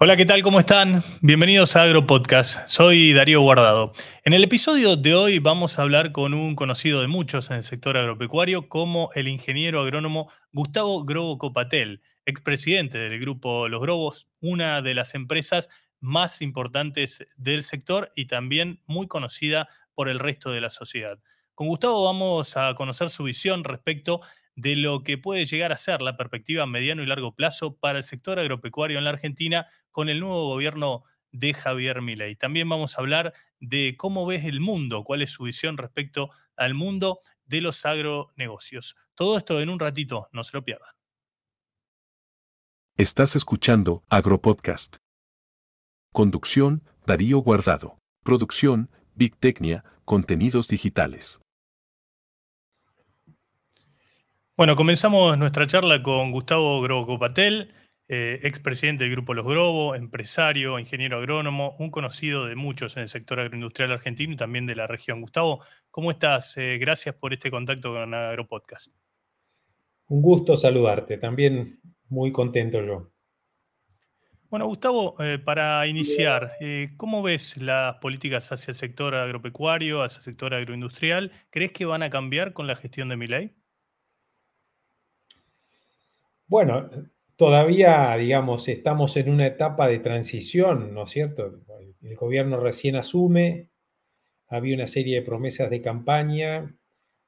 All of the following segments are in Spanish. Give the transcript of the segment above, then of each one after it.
Hola, ¿qué tal? ¿Cómo están? Bienvenidos a Agro Podcast. Soy Darío Guardado. En el episodio de hoy vamos a hablar con un conocido de muchos en el sector agropecuario como el ingeniero agrónomo Gustavo Grobo Copatel, expresidente del grupo Los Grobos, una de las empresas más importantes del sector y también muy conocida por el resto de la sociedad. Con Gustavo vamos a conocer su visión respecto de lo que puede llegar a ser la perspectiva a mediano y largo plazo para el sector agropecuario en la Argentina con el nuevo gobierno de Javier Milei. También vamos a hablar de cómo ves el mundo, cuál es su visión respecto al mundo de los agronegocios. Todo esto en un ratito, no se lo pierdan. Estás escuchando Agropodcast. Conducción, Darío Guardado. Producción, Big Tecnia, Contenidos Digitales. Bueno, comenzamos nuestra charla con Gustavo Grobo Patel, eh, expresidente del Grupo Los Grobo, empresario, ingeniero agrónomo, un conocido de muchos en el sector agroindustrial argentino y también de la región. Gustavo, ¿cómo estás? Eh, gracias por este contacto con Agropodcast. Un gusto saludarte, también muy contento yo. Bueno, Gustavo, eh, para iniciar, ¿cómo ves las políticas hacia el sector agropecuario, hacia el sector agroindustrial? ¿Crees que van a cambiar con la gestión de mi ley? Bueno, todavía, digamos, estamos en una etapa de transición, ¿no es cierto? El gobierno recién asume, había una serie de promesas de campaña,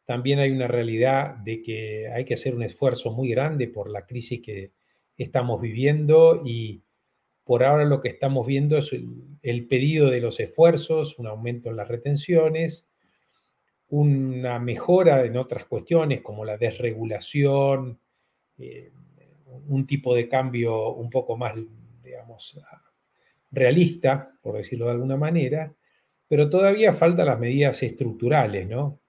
también hay una realidad de que hay que hacer un esfuerzo muy grande por la crisis que estamos viviendo y por ahora lo que estamos viendo es el, pedido de los esfuerzos, un aumento en las retenciones, una mejora en otras cuestiones como la desregulación, eh, un tipo de cambio un poco más, digamos, realista, por decirlo de alguna manera, pero todavía faltan las medidas estructurales, ¿no?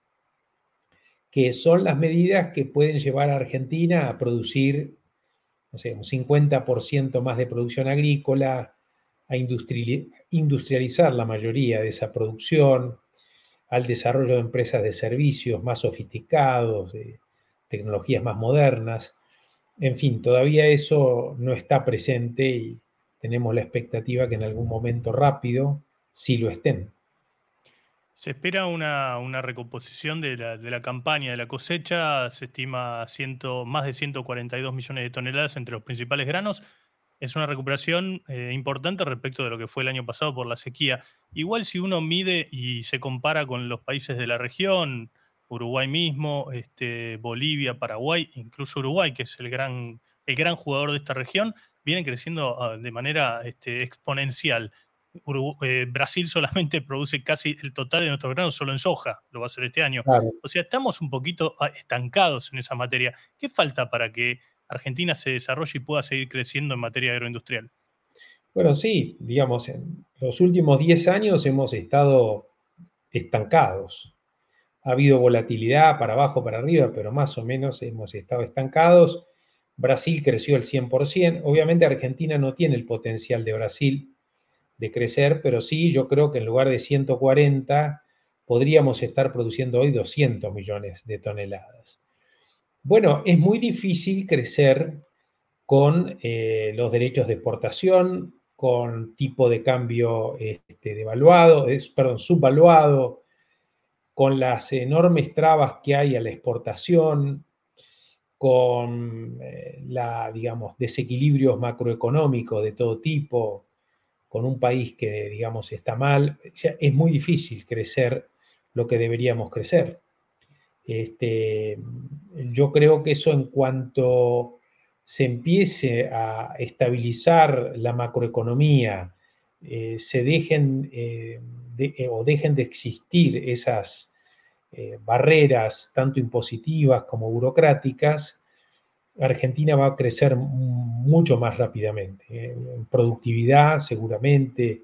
Que son las medidas que pueden llevar a Argentina a producir, no sé, un 50% más de producción agrícola, a industrializar la mayoría de esa producción, al desarrollo de empresas de servicios más sofisticados, de tecnologías más modernas. En fin, todavía eso no está presente y tenemos la expectativa que en algún momento rápido sí lo estén. Se espera una, recomposición de la, campaña de la cosecha, se estima más de 142 millones de toneladas entre los principales granos. Es una recuperación eh, importante respecto de lo que fue el año pasado por la sequía. Igual si uno mide y se compara con los países de la región, Uruguay mismo, este, Bolivia, Paraguay, incluso Uruguay, que es el gran, el gran jugador de esta región, vienen creciendo ah, de manera este, exponencial. Eh, Brasil solamente produce casi el total de nuestros granos solo en soja, lo va a hacer este año. O sea, estamos un poquito ah, estancados en esa materia. ¿Qué falta para que Argentina se desarrolle y pueda seguir creciendo en materia agroindustrial? Bueno, sí, digamos, en los últimos 10 años hemos estado estancados ha habido volatilidad para abajo, para arriba, pero más o menos hemos estado estancados. Brasil creció el 100%. Obviamente Argentina no tiene el potencial de Brasil de crecer, pero sí, yo creo que en lugar de 140 podríamos estar produciendo hoy 200 millones de toneladas. Bueno, es muy difícil crecer con eh, los derechos de exportación, con tipo de cambio este, devaluado, es, perdón, subvaluado, con las enormes trabas que hay a la exportación, con eh, la, digamos, desequilibrios macroeconómicos de todo tipo, con un país que, digamos, está mal, es muy difícil crecer lo que deberíamos crecer. Este, yo creo que eso en cuanto se empiece a estabilizar la macroeconomía, eh, se dejen eh, o dejen de existir esas eh, barreras tanto impositivas como burocráticas, Argentina va a crecer mucho más rápidamente. ¿eh? En productividad, seguramente.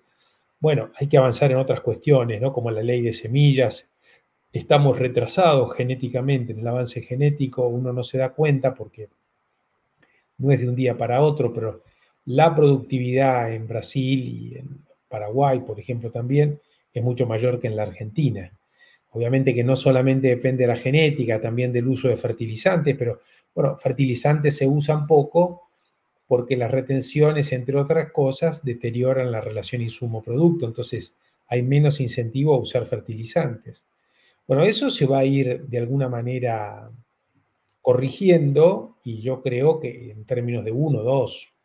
Bueno, hay que avanzar en otras cuestiones, ¿no? Como la ley de semillas. Estamos retrasados genéticamente en el avance genético, uno no se da cuenta porque no es de un día para otro, pero la productividad en Brasil y en Paraguay, por ejemplo, también es mucho mayor que en la Argentina. Obviamente que no solamente depende de la genética, también del uso de fertilizantes, pero bueno, fertilizantes se usan poco porque las retenciones, entre otras cosas, deterioran la relación insumo-producto, entonces hay menos incentivo a usar fertilizantes. Bueno, eso se va a ir de alguna manera corrigiendo y yo creo que en términos de uno, dos,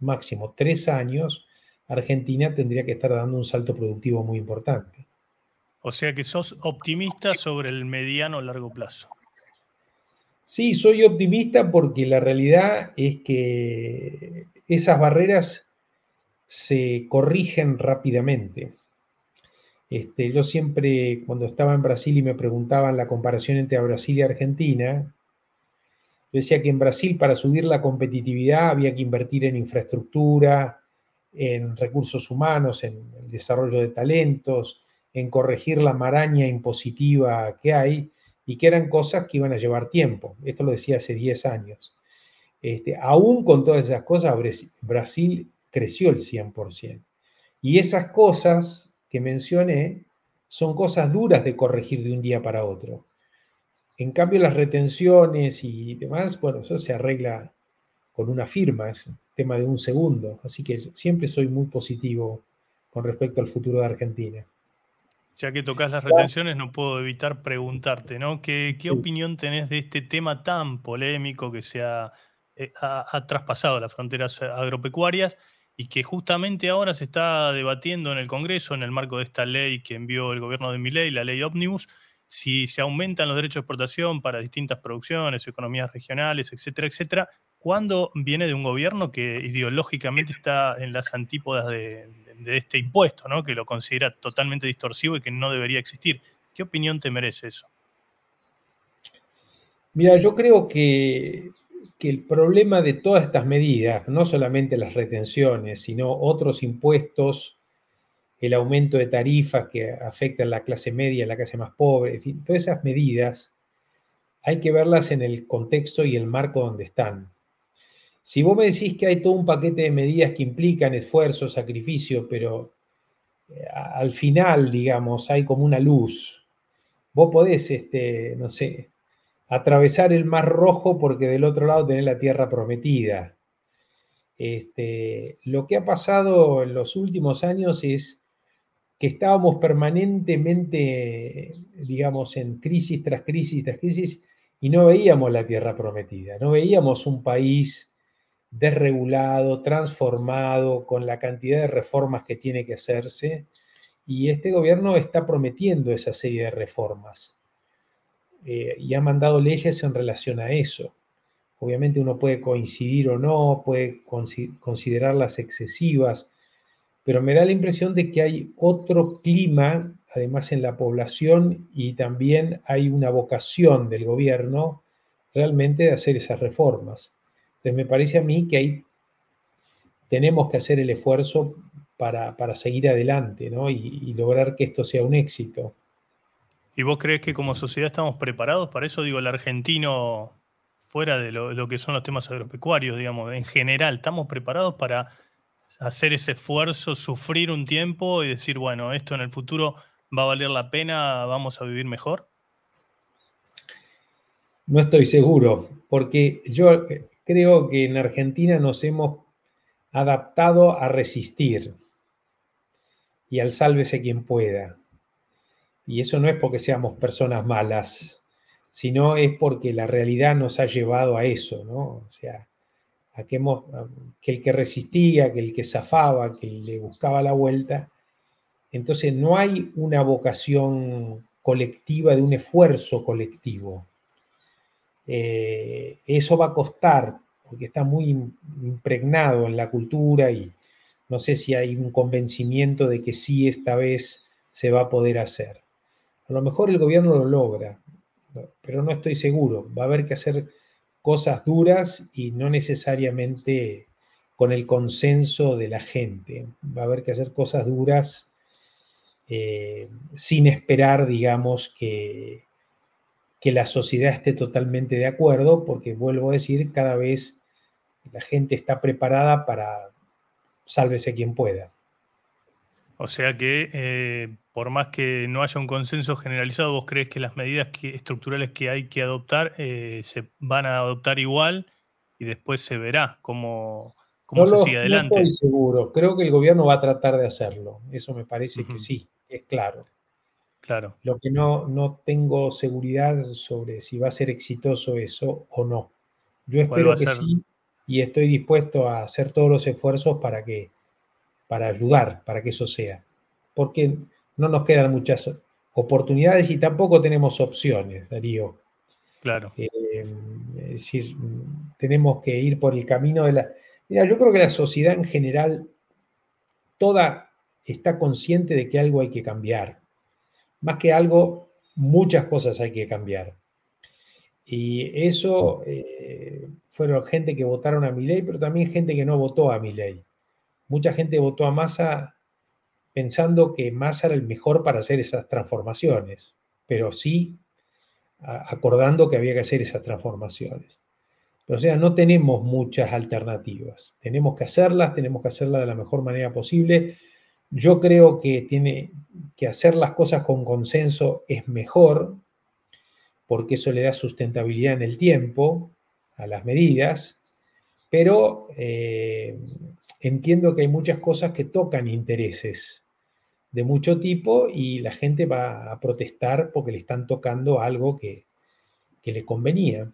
máximo tres años, Argentina tendría que estar dando un salto productivo muy importante. O sea que sos optimista sobre el mediano o largo plazo. Sí, soy optimista porque la realidad es que esas barreras se corrigen rápidamente. Este, yo siempre, cuando estaba en Brasil y me preguntaban la comparación entre Brasil y Argentina, decía que en Brasil para subir la competitividad había que invertir en infraestructura, en recursos humanos, en el desarrollo de talentos, en corregir la maraña impositiva que hay y que eran cosas que iban a llevar tiempo. Esto lo decía hace 10 años. Este, aún con todas esas cosas, Brasil creció el 100%. Y esas cosas que mencioné son cosas duras de corregir de un día para otro. En cambio, las retenciones y demás, bueno, eso se arregla con una firma, es un tema de un segundo. Así que siempre soy muy positivo con respecto al futuro de Argentina. Ya que tocas las retenciones, no puedo evitar preguntarte, ¿no? ¿Qué, opinión tenés de este tema tan polémico que se eh, ha, ha, traspasado las fronteras agropecuarias y que justamente ahora se está debatiendo en el Congreso en el marco de esta ley que envió el gobierno de Milei, la ley Omnibus, si se aumentan los derechos de exportación para distintas producciones, economías regionales, etcétera, etcétera, cuando viene de un gobierno que ideológicamente está en las antípodas de, de este impuesto, ¿no? que lo considera totalmente distorsivo y que no debería existir. ¿Qué opinión te merece eso? Mira, yo creo que, que, el problema de todas estas medidas, no solamente las retenciones, sino otros impuestos, el aumento de tarifas que afectan a la clase media, la clase más pobre, en fin, todas esas medidas hay que verlas en el contexto y el marco donde están. Si vos me decís que hay todo un paquete de medidas que implican esfuerzo, sacrificio, pero eh, al final, digamos, hay como una luz. Vos podés, este, no sé, atravesar el Mar Rojo porque del otro lado tenés la tierra prometida. Este, lo que ha pasado en los últimos años es que estábamos permanentemente, digamos, en crisis tras crisis tras crisis y no veíamos la tierra prometida, no veíamos un país desregulado, transformado, con la cantidad de reformas que tiene que hacerse. Y este gobierno está prometiendo esa serie de reformas eh, y ha mandado leyes en relación a eso. Obviamente uno puede coincidir o no, puede considerarlas excesivas, pero me da la impresión de que hay otro clima, además en la población, y también hay una vocación del gobierno realmente de hacer esas reformas. Entonces me parece a mí que ahí tenemos que hacer el esfuerzo para, seguir adelante ¿no? y, lograr que esto sea un éxito. ¿Y vos crees que como sociedad estamos preparados para eso? Digo, el argentino, fuera de lo, que son los temas agropecuarios, digamos, en general, ¿estamos preparados para hacer ese esfuerzo, sufrir un tiempo y decir, bueno, esto en el futuro va a valer la pena, vamos a vivir mejor? No estoy seguro, porque yo creo que en Argentina nos hemos adaptado a resistir y al sálvese quien pueda. Y eso no es porque seamos personas malas, sino es porque la realidad nos ha llevado a eso, ¿no? O sea, a que, que el que resistía, que el que zafaba, que le buscaba la vuelta. Entonces no hay una vocación colectiva de un esfuerzo colectivo. Eh, eso va a costar, porque está muy impregnado en la cultura y no sé si hay un convencimiento de que sí esta vez se va a poder hacer. A lo mejor el gobierno lo logra, pero no estoy seguro. Va a haber que hacer cosas duras y no necesariamente con el consenso de la gente. Va a haber que hacer cosas duras eh, sin esperar, digamos, que, que la sociedad esté totalmente de acuerdo, porque vuelvo a decir, cada vez la gente está preparada para sálvese quien pueda. O sea que eh, por más que no haya un consenso generalizado, ¿vos crees que las medidas estructurales que hay que adoptar eh, se van a adoptar igual y después se verá cómo, cómo se sigue adelante. No estoy seguro. Creo que el gobierno va a tratar de hacerlo. Eso me parece que sí, es claro. Claro. Lo que no, no tengo seguridad sobre si va a ser exitoso eso o no. Yo espero que sí y estoy dispuesto a hacer todos los esfuerzos para que para ayudar, para que eso sea. Porque no nos quedan muchas oportunidades y tampoco tenemos opciones, Darío. Claro. Eh, es decir, tenemos que ir por el camino de la... Mira, yo creo que la sociedad en general, toda está consciente de que algo hay que cambiar. Más que algo, muchas cosas hay que cambiar. Y eso eh, fueron gente que votaron a mi ley, pero también gente que no votó a mi ley. Mucha gente votó a Massa pensando que Massa era el mejor para hacer esas transformaciones, pero sí acordando que había que hacer esas transformaciones. Pero, o sea, no tenemos muchas alternativas. Tenemos que hacerlas, tenemos que hacerlas de la mejor manera posible. Yo creo que tiene que hacer las cosas con consenso es mejor, porque eso le da sustentabilidad en el tiempo a las medidas, pero eh, entiendo que hay muchas cosas que tocan intereses de mucho tipo y la gente va a protestar porque le están tocando algo que, le convenía.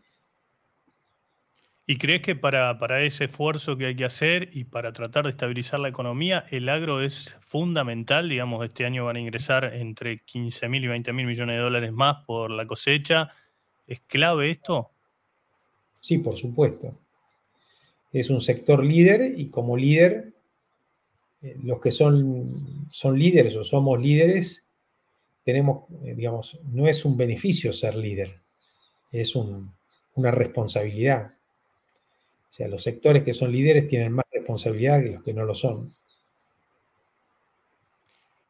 ¿Y crees que para, para, ese esfuerzo que hay que hacer y para tratar de estabilizar la economía, el agro es fundamental? Digamos, este año van a ingresar entre 15 mil y 20 mil millones de dólares más por la cosecha. ¿Es clave esto? Sí, por supuesto. Es un sector líder y como líder eh, los que son, son líderes o somos líderes, tenemos, eh, digamos, no es un beneficio ser líder, es una responsabilidad. O sea, los sectores que son líderes tienen más responsabilidad que los que no lo son.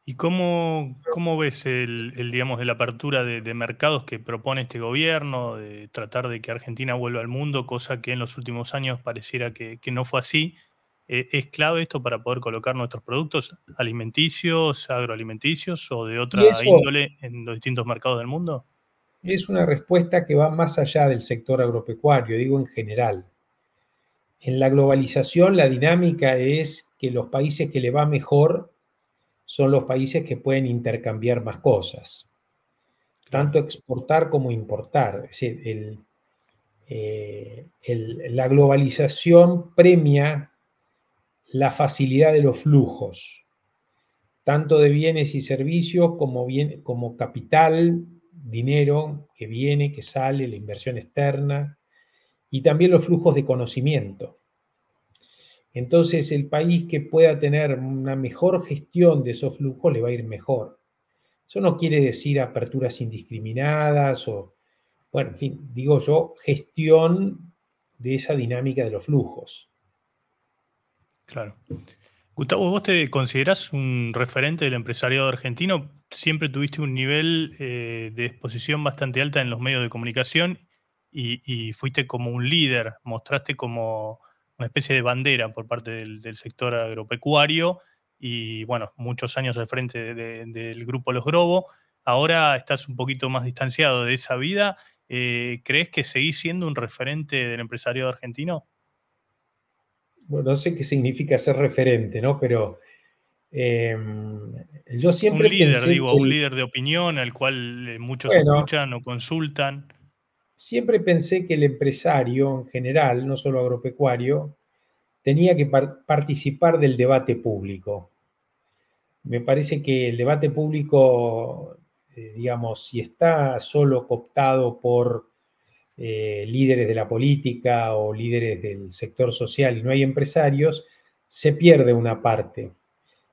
¿Y cómo, cómo ves el, digamos, de la apertura de, mercados que propone este gobierno, de tratar de que Argentina vuelva al mundo, cosa que en los últimos años pareciera que, que no fue así? Eh, ¿Es clave esto para poder colocar nuestros productos alimenticios, agroalimenticios o de otra índole en los distintos mercados del mundo? Es una respuesta que va más allá del sector agropecuario, digo en general. En la globalización la dinámica es que los países que le va mejor son los países que pueden intercambiar más cosas, tanto exportar como importar. Es decir, eh, la globalización premia la facilidad de los flujos, tanto de bienes y servicios como, bien, como capital, dinero que viene, que sale, la inversión externa, y también los flujos de conocimiento. Entonces, el país que pueda tener una mejor gestión de esos flujos le va a ir mejor. Eso no quiere decir aperturas indiscriminadas o, bueno, en fin, digo yo, gestión de esa dinámica de los flujos. Claro. Gustavo, ¿vos te considerás un referente del empresariado argentino? Siempre tuviste un nivel eh, de exposición bastante alta en los medios de comunicación y, fuiste como un líder, mostraste como una especie de bandera por parte del, sector agropecuario y bueno, muchos años al frente del grupo Los Grobo. Ahora estás un poquito más distanciado de esa vida. Eh, ¿Crees que seguís siendo un referente del empresariado argentino? bueno, no sé qué significa ser referente, ¿no? Pero em, yo siempre... Un líder, digo, un líder de opinión al cual eh, muchos escuchan o consultan. Siempre pensé que el empresario en general, no solo agropecuario, tenía que participar del debate público. Me parece que el debate público, eh, digamos, si está solo cooptado por eh, líderes de la política o líderes del sector social y no hay empresarios, se pierde una parte.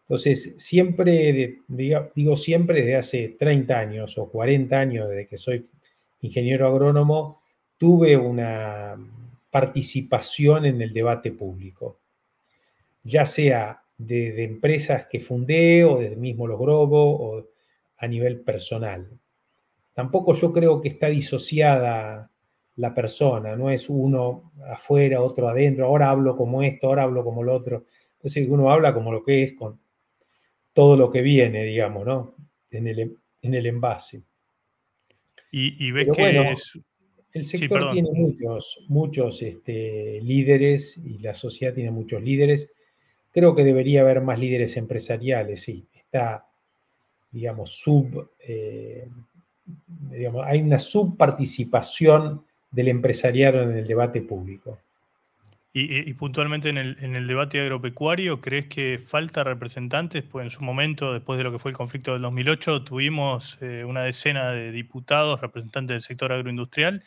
Entonces, siempre, digo siempre desde hace 30 años o 40 años, desde que soy ingeniero agrónomo, tuve una participación en el debate público, ya sea de, empresas que fundé o desde mismo los Grobo o a nivel personal. Tampoco yo creo que está disociada la persona, no es uno afuera, otro adentro, ahora hablo como esto, ahora hablo como lo otro. Entonces uno habla como lo que es con todo lo que viene, digamos, ¿no? En el, en el envase. Y, ves que el sector tiene muchos, muchos este, líderes y la sociedad tiene muchos líderes. Creo que debería haber más líderes empresariales, sí. Está, digamos, sub, eh, digamos, hay una subparticipación del empresariado en el debate público. Y, puntualmente en el, debate agropecuario, ¿crees que falta representantes? Pues en su momento, después de lo que fue el conflicto del 2008, tuvimos eh, una decena de diputados, representantes del sector agroindustrial,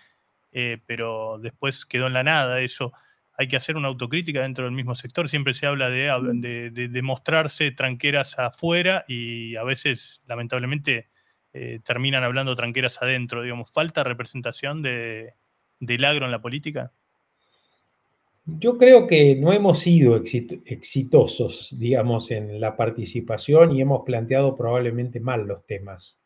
eh, pero después quedó en la nada eso. Hay que hacer una autocrítica dentro del mismo sector. Siempre se habla de, de, mostrarse tranqueras afuera y a veces, lamentablemente, eh, terminan hablando tranqueras adentro. Digamos, ¿falta representación del agro en la política? Yo creo que no hemos sido exitosos, digamos, en la participación y hemos planteado probablemente mal los temas.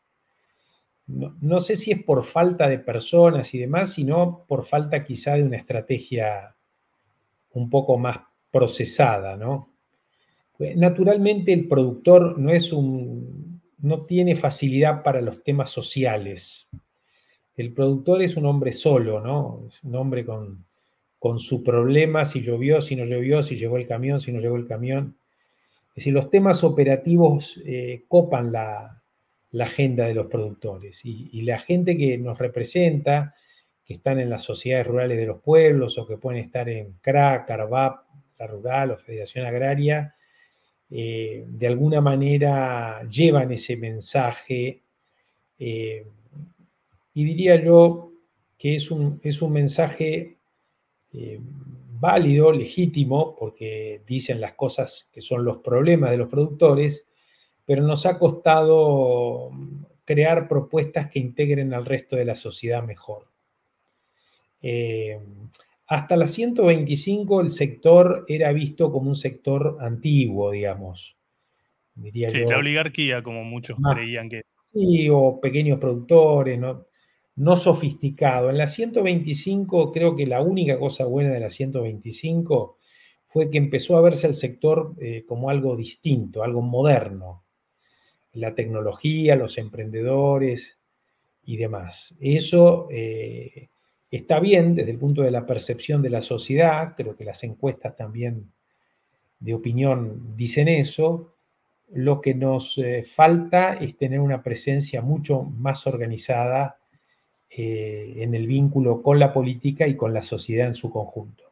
No, sé si es por falta de personas y demás, sino por falta quizá de una estrategia un poco más procesada, ¿no? Pues, naturalmente el productor no es un, no tiene facilidad para los temas sociales. El productor es un hombre solo, ¿no? Es un hombre con, con su problema, si llovió, si no llovió, si llegó el camión, si no llegó el camión. Es decir, los temas operativos eh, copan la, agenda de los productores y, la gente que nos representa, que están en las sociedades rurales de los pueblos o que pueden estar en CRA, CARVAP, la Rural o Federación Agraria, eh, de alguna manera llevan ese mensaje eh, y diría yo que es un, es un mensaje eh, válido, legítimo, porque dicen las cosas que son los problemas de los productores, pero nos ha costado crear propuestas que integren al resto de la sociedad mejor. Eh, hasta la 125 el sector era visto como un sector antiguo, digamos. Diría sí, la oligarquía, como muchos creían que... Sí, o pequeños productores, ¿no? No sofisticado. En la 125, creo que la única cosa buena de la 125 fue que empezó a verse el sector eh, como algo distinto, algo moderno. La tecnología, los emprendedores y demás. Eso eh, está bien desde el punto de la percepción de la sociedad, creo que las encuestas también de opinión dicen eso. Lo que nos eh, falta es tener una presencia mucho más organizada eh, en el vínculo con la política y con la sociedad en su conjunto.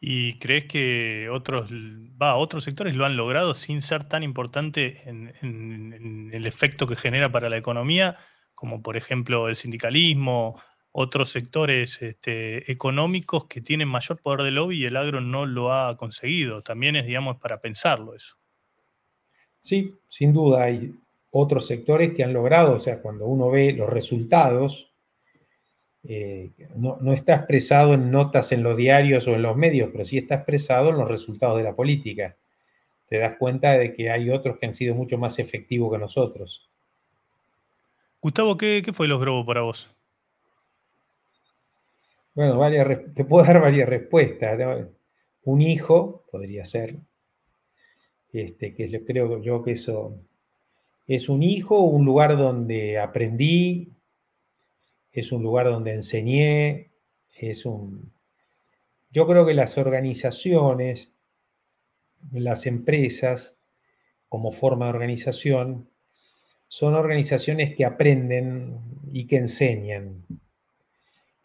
¿Y crees que otros, va, otros sectores lo han logrado sin ser tan importante en, el efecto que genera para la economía, como por ejemplo el sindicalismo, otros sectores este, económicos que tienen mayor poder de lobby y el agro no lo ha conseguido? También es, digamos, para pensarlo eso. Sí, sin duda. Hay, otros sectores que han logrado, o sea, cuando uno ve los resultados, eh, no, está expresado en notas en los diarios o en los medios, pero sí está expresado en los resultados de la política. Te das cuenta de que hay otros que han sido mucho más efectivos que nosotros. Gustavo, ¿qué, fue los Grobo para vos? Bueno, te puedo dar varias respuestas. Un hijo podría ser, este, que creo yo que eso es un hijo, un lugar donde aprendí, es un lugar donde enseñé, es un... Yo creo que las organizaciones, las empresas, como forma de organización, son organizaciones que aprenden y que enseñan,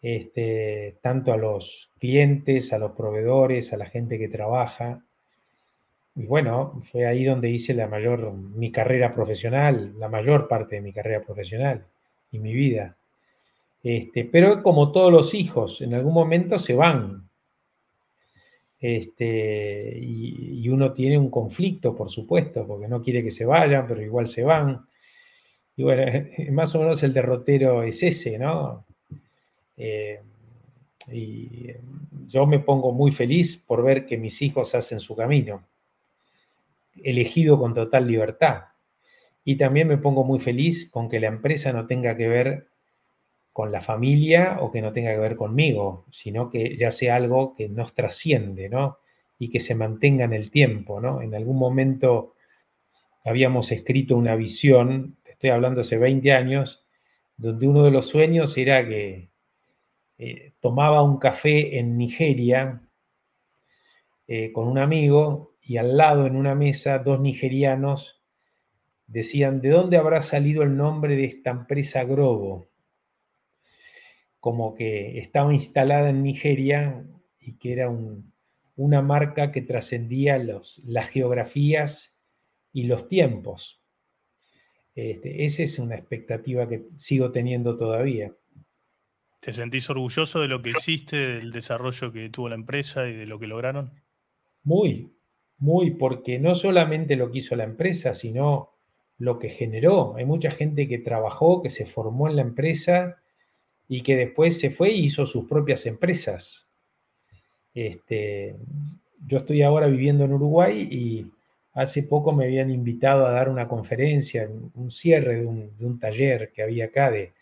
este, tanto a los clientes, a los proveedores, a la gente que trabaja. Y bueno, fue ahí donde hice la mayor, mi carrera profesional, la mayor parte de mi carrera profesional y mi vida. Este, pero como todos los hijos, en algún momento se van. Este, y, uno tiene un conflicto, por supuesto, porque no quiere que se vayan, pero igual se van. Y bueno, más o menos el derrotero es ese, ¿no? Eh, y yo me pongo muy feliz por ver que mis hijos hacen su camino elegido con total libertad. Y también me pongo muy feliz con que la empresa no tenga que ver con la familia o que no tenga que ver conmigo, sino que ya sea algo que nos trasciende, ¿no? Y que se mantenga en el tiempo, ¿no? En algún momento habíamos escrito una visión, estoy hablando hace 20 años, donde uno de los sueños era que eh, tomaba un café en Nigeria eh, con un amigo y al lado en una mesa dos nigerianos decían, ¿de dónde habrá salido el nombre de esta empresa Grobo? Como que estaba instalada en Nigeria y que era una marca que trascendía las geografías y los tiempos. Este, esa es una expectativa que sigo teniendo todavía. ¿Te sentís orgulloso de lo que hiciste, del desarrollo que tuvo la empresa y de lo que lograron? Muy, muy, porque no solamente lo que hizo la empresa, sino lo que generó. Hay mucha gente que trabajó, que se formó en la empresa y que después se fue y hizo sus propias empresas. Este, yo estoy ahora viviendo en Uruguay y hace poco me habían invitado a dar una conferencia, un cierre de un, taller que había acá de,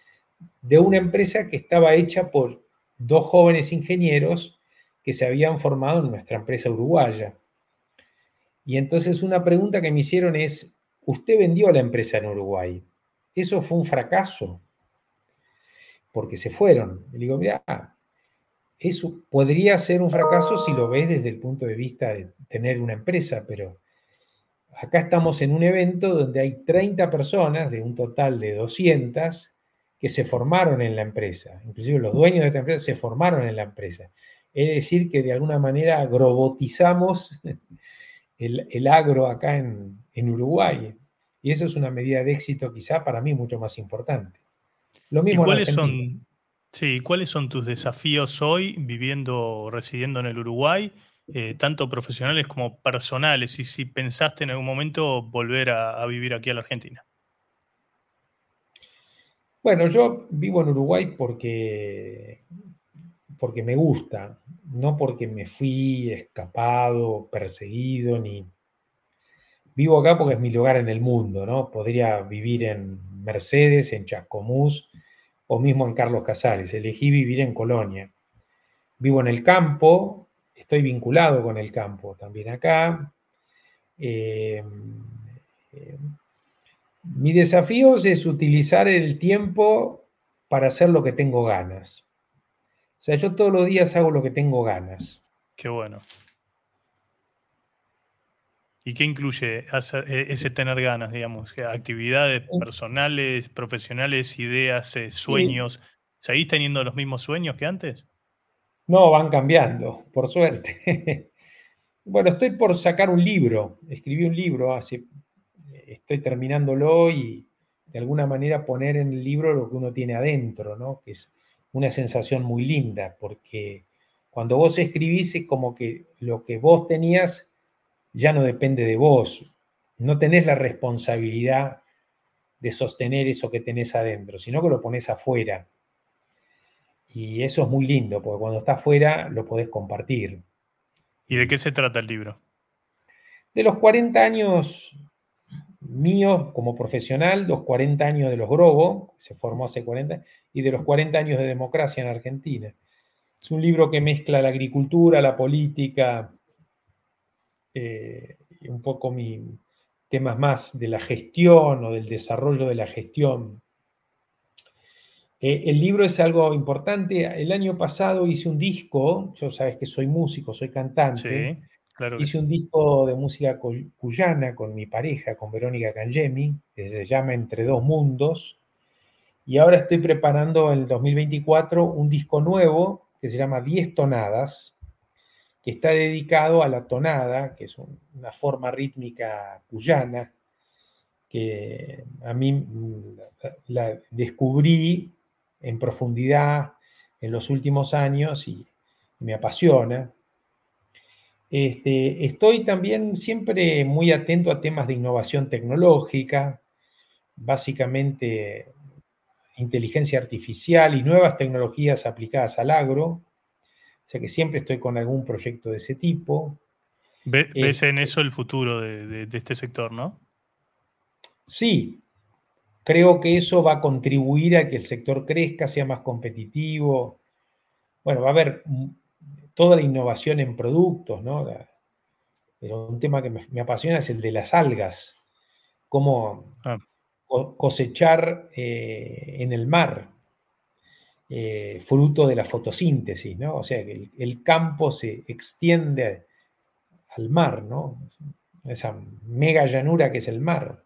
de una empresa que estaba hecha por dos jóvenes ingenieros que se habían formado en nuestra empresa uruguaya. Y entonces una pregunta que me hicieron es, usted vendió la empresa en Uruguay, ¿eso fue un fracaso? Porque se fueron. Y digo, mira, eso podría ser un fracaso si lo ves desde el punto de vista de tener una empresa, pero acá estamos en un evento donde hay 30 personas de un total de 200 que se formaron en la empresa. Inclusive los dueños de esta empresa se formaron en la empresa. Es decir, que de alguna manera agrobotizamos el, agro acá en, Uruguay. Y eso es una medida de éxito quizá para mí mucho más importante. Lo mismo ¿Y cuáles son, sí, ¿cuáles son tus desafíos hoy viviendo, residiendo en el Uruguay? Eh, tanto profesionales como personales, y si pensaste en algún momento volver a, vivir aquí a la Argentina. Bueno, yo vivo en Uruguay porque, porque me gusta, no porque me fui escapado, perseguido, ni... Vivo acá porque es mi lugar en el mundo, ¿no? Podría vivir en Mercedes, en Chascomús o mismo en Carlos Casares. Elegí vivir en Colonia. Vivo en el campo, estoy vinculado con el campo también acá. Eh, eh, mi desafío es utilizar el tiempo para hacer lo que tengo ganas. O sea, yo todos los días hago lo que tengo ganas. Qué bueno. ¿Y qué incluye e, ese tener ganas, digamos? Actividades personales, profesionales, ideas, eh, sueños. ¿Seguís teniendo los mismos sueños que antes? No, van cambiando, por suerte. bueno, estoy por sacar un libro. Escribí un libro hace, estoy terminándolo y de alguna manera poner en el libro lo que uno tiene adentro, ¿no? Que es una sensación muy linda, porque cuando vos escribís es como que lo que vos tenías ya no depende de vos. No tenés la responsabilidad de sostener eso que tenés adentro, sino que lo pones afuera. Y eso es muy lindo, porque cuando está afuera lo podés compartir. ¿Y de qué se trata el libro? De los 40 años míos como profesional, los 40 años de los Grobo, se formó hace 40, y de los 40 años de democracia en Argentina. Es un libro que mezcla la agricultura, la política, eh, y un poco mi temas más de la gestión o del desarrollo de la gestión eh, el libro es algo importante. El año pasado hice un disco, yo sabes que soy músico, soy cantante. Hice un disco de música cuyana con mi pareja, con Verónica Cangemi, que se llama Entre dos mundos. Y ahora estoy preparando en el 2024 un disco nuevo que se llama Diez tonadas, que está dedicado a la tonada, que es una forma rítmica cuyana, que a mí mm, la descubrí en profundidad en los últimos años y me apasiona. Este, estoy también siempre muy atento a temas de innovación tecnológica, básicamente inteligencia artificial y nuevas tecnologías aplicadas al agro. O sea que siempre estoy con algún proyecto de ese tipo. ¿Ves en este eso el futuro de este sector, no? Sí, Creo que eso va a contribuir a que el sector crezca, sea más competitivo. Bueno, va a haber toda la innovación en productos, ¿no? Pero un tema que me, apasiona es el de las algas, cómo ah. cosechar eh, en el mar. eh, fruto de la fotosíntesis, ¿no? O sea, que el, campo se extiende al mar, ¿no? Esa mega llanura que es el mar.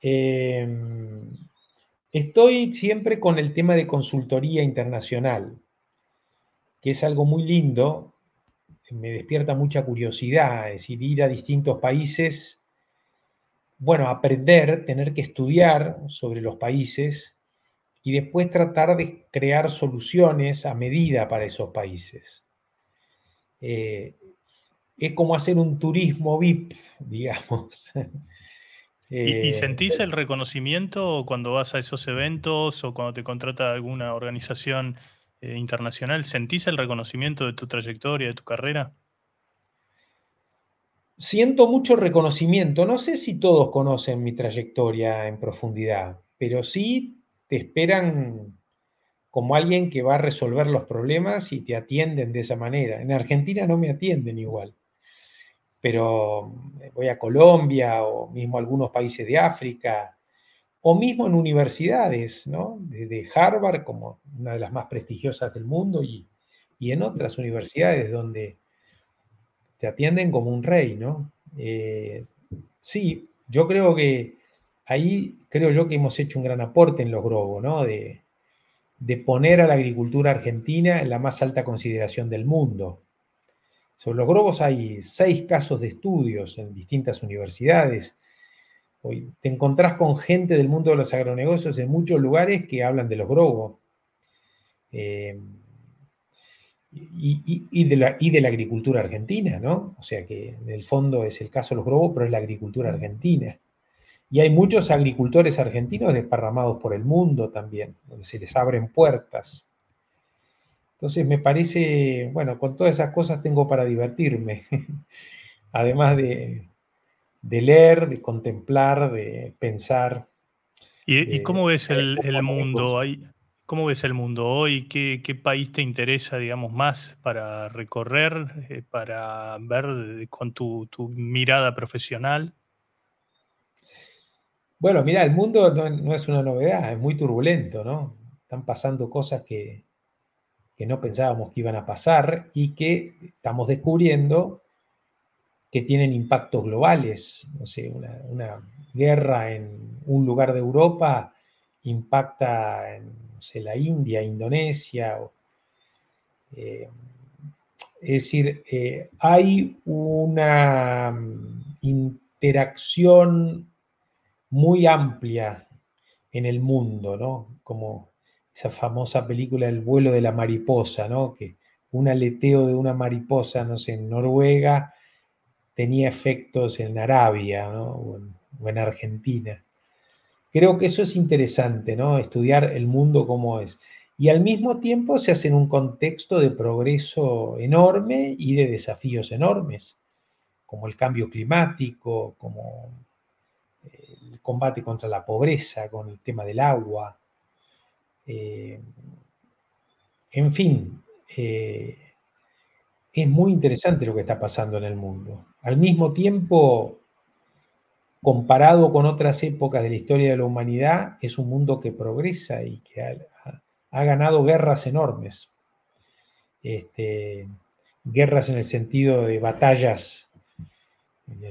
Em, estoy siempre con el tema de consultoría internacional, que es algo muy lindo, me despierta mucha curiosidad, es decir, ir a distintos países, bueno, aprender, tener que estudiar sobre los países, y después tratar de crear soluciones a medida para esos países. Eh, es como hacer un turismo VIP, digamos. ¿Y, eh, sentís el reconocimiento cuando vas a esos eventos o cuando te contrata alguna organización eh, internacional? ¿Sentís el reconocimiento de tu trayectoria, de tu carrera? Siento mucho reconocimiento. No sé si todos conocen mi trayectoria en profundidad, pero sí te esperan como alguien que va a resolver los problemas y te atienden de esa manera. En Argentina no me atienden igual, pero voy a Colombia o mismo a algunos países de África o mismo en universidades, ¿no? Desde Harvard como una de las más prestigiosas del mundo y, en otras universidades donde te atienden como un rey, ¿no? Eh, sí, yo creo que ahí creo yo que hemos hecho un gran aporte en los Grobo, ¿no? De, poner a la agricultura argentina en la más alta consideración del mundo. Sobre los grobos hay seis casos de estudios en distintas universidades. Hoy te encontrás con gente del mundo de los agronegocios en muchos lugares que hablan de los grobos. Eh, y, de la, agricultura argentina, ¿no? O sea que en el fondo es el caso de los grobos, pero es la agricultura argentina. Y hay muchos agricultores argentinos desparramados por el mundo también, donde se les abren puertas. Entonces me parece, bueno, con todas esas cosas tengo para divertirme, además de, leer, de contemplar, de pensar. ¿Y, cómo ves el, mundo? ¿Cómo ves el mundo hoy? ¿Qué, país te interesa, digamos, más para recorrer, eh, para ver con tu mirada profesional? Bueno, mira, el mundo no, es una novedad, es muy turbulento, ¿no? Están pasando cosas que, no pensábamos que iban a pasar y que estamos descubriendo que tienen impactos globales. No sé, una, guerra en un lugar de Europa impacta en la India, Indonesia. Eh, es decir, eh, hay una mm, interacción muy amplia en el mundo, ¿no? Como esa famosa película El vuelo de la mariposa, ¿no? Que un aleteo de una mariposa, no sé, en Noruega tenía efectos en Arabia, o, en, Argentina. Creo que eso es interesante. Estudiar el mundo como es. Y al mismo tiempo se hace en un contexto de progreso enorme y de desafíos enormes, como el cambio climático, como el combate contra la pobreza, con el tema del agua. Eh, en fin, eh, es muy interesante lo que está pasando en el mundo. Al mismo tiempo, comparado con otras épocas de la historia de la humanidad, es un mundo que progresa y que ha, ganado guerras enormes. Este, guerras en el sentido de batallas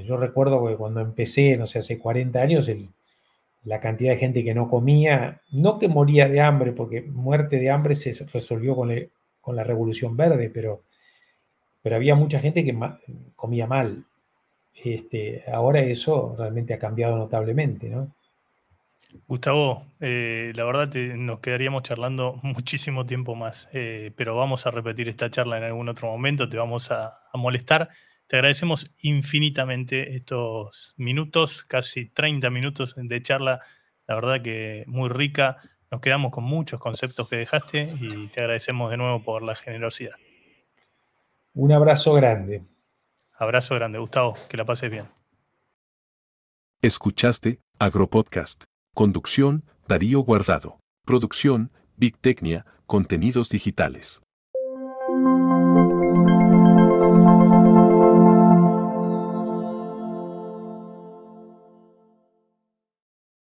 yo recuerdo que cuando empecé, no sé, hace 40 años, la cantidad de gente que no comía, no que moría de hambre, porque muerte de hambre se resolvió con, la Revolución Verde, pero, pero había mucha gente que comía mal. Este, ahora eso realmente ha cambiado notablemente, ¿no? Gustavo, eh, la verdad nos quedaríamos charlando muchísimo tiempo más, eh, pero vamos a repetir esta charla en algún otro momento, te vamos a molestar. Te agradecemos infinitamente estos minutos, casi 30 minutos de charla, la verdad que muy rica. Nos quedamos con muchos conceptos que dejaste y te agradecemos de nuevo por la generosidad. Un abrazo grande. Abrazo grande, Gustavo, que la pases bien. Escuchaste Agropodcast. Conducción, Darío Guardado. Producción, Big Tecnia, Contenidos Digitales.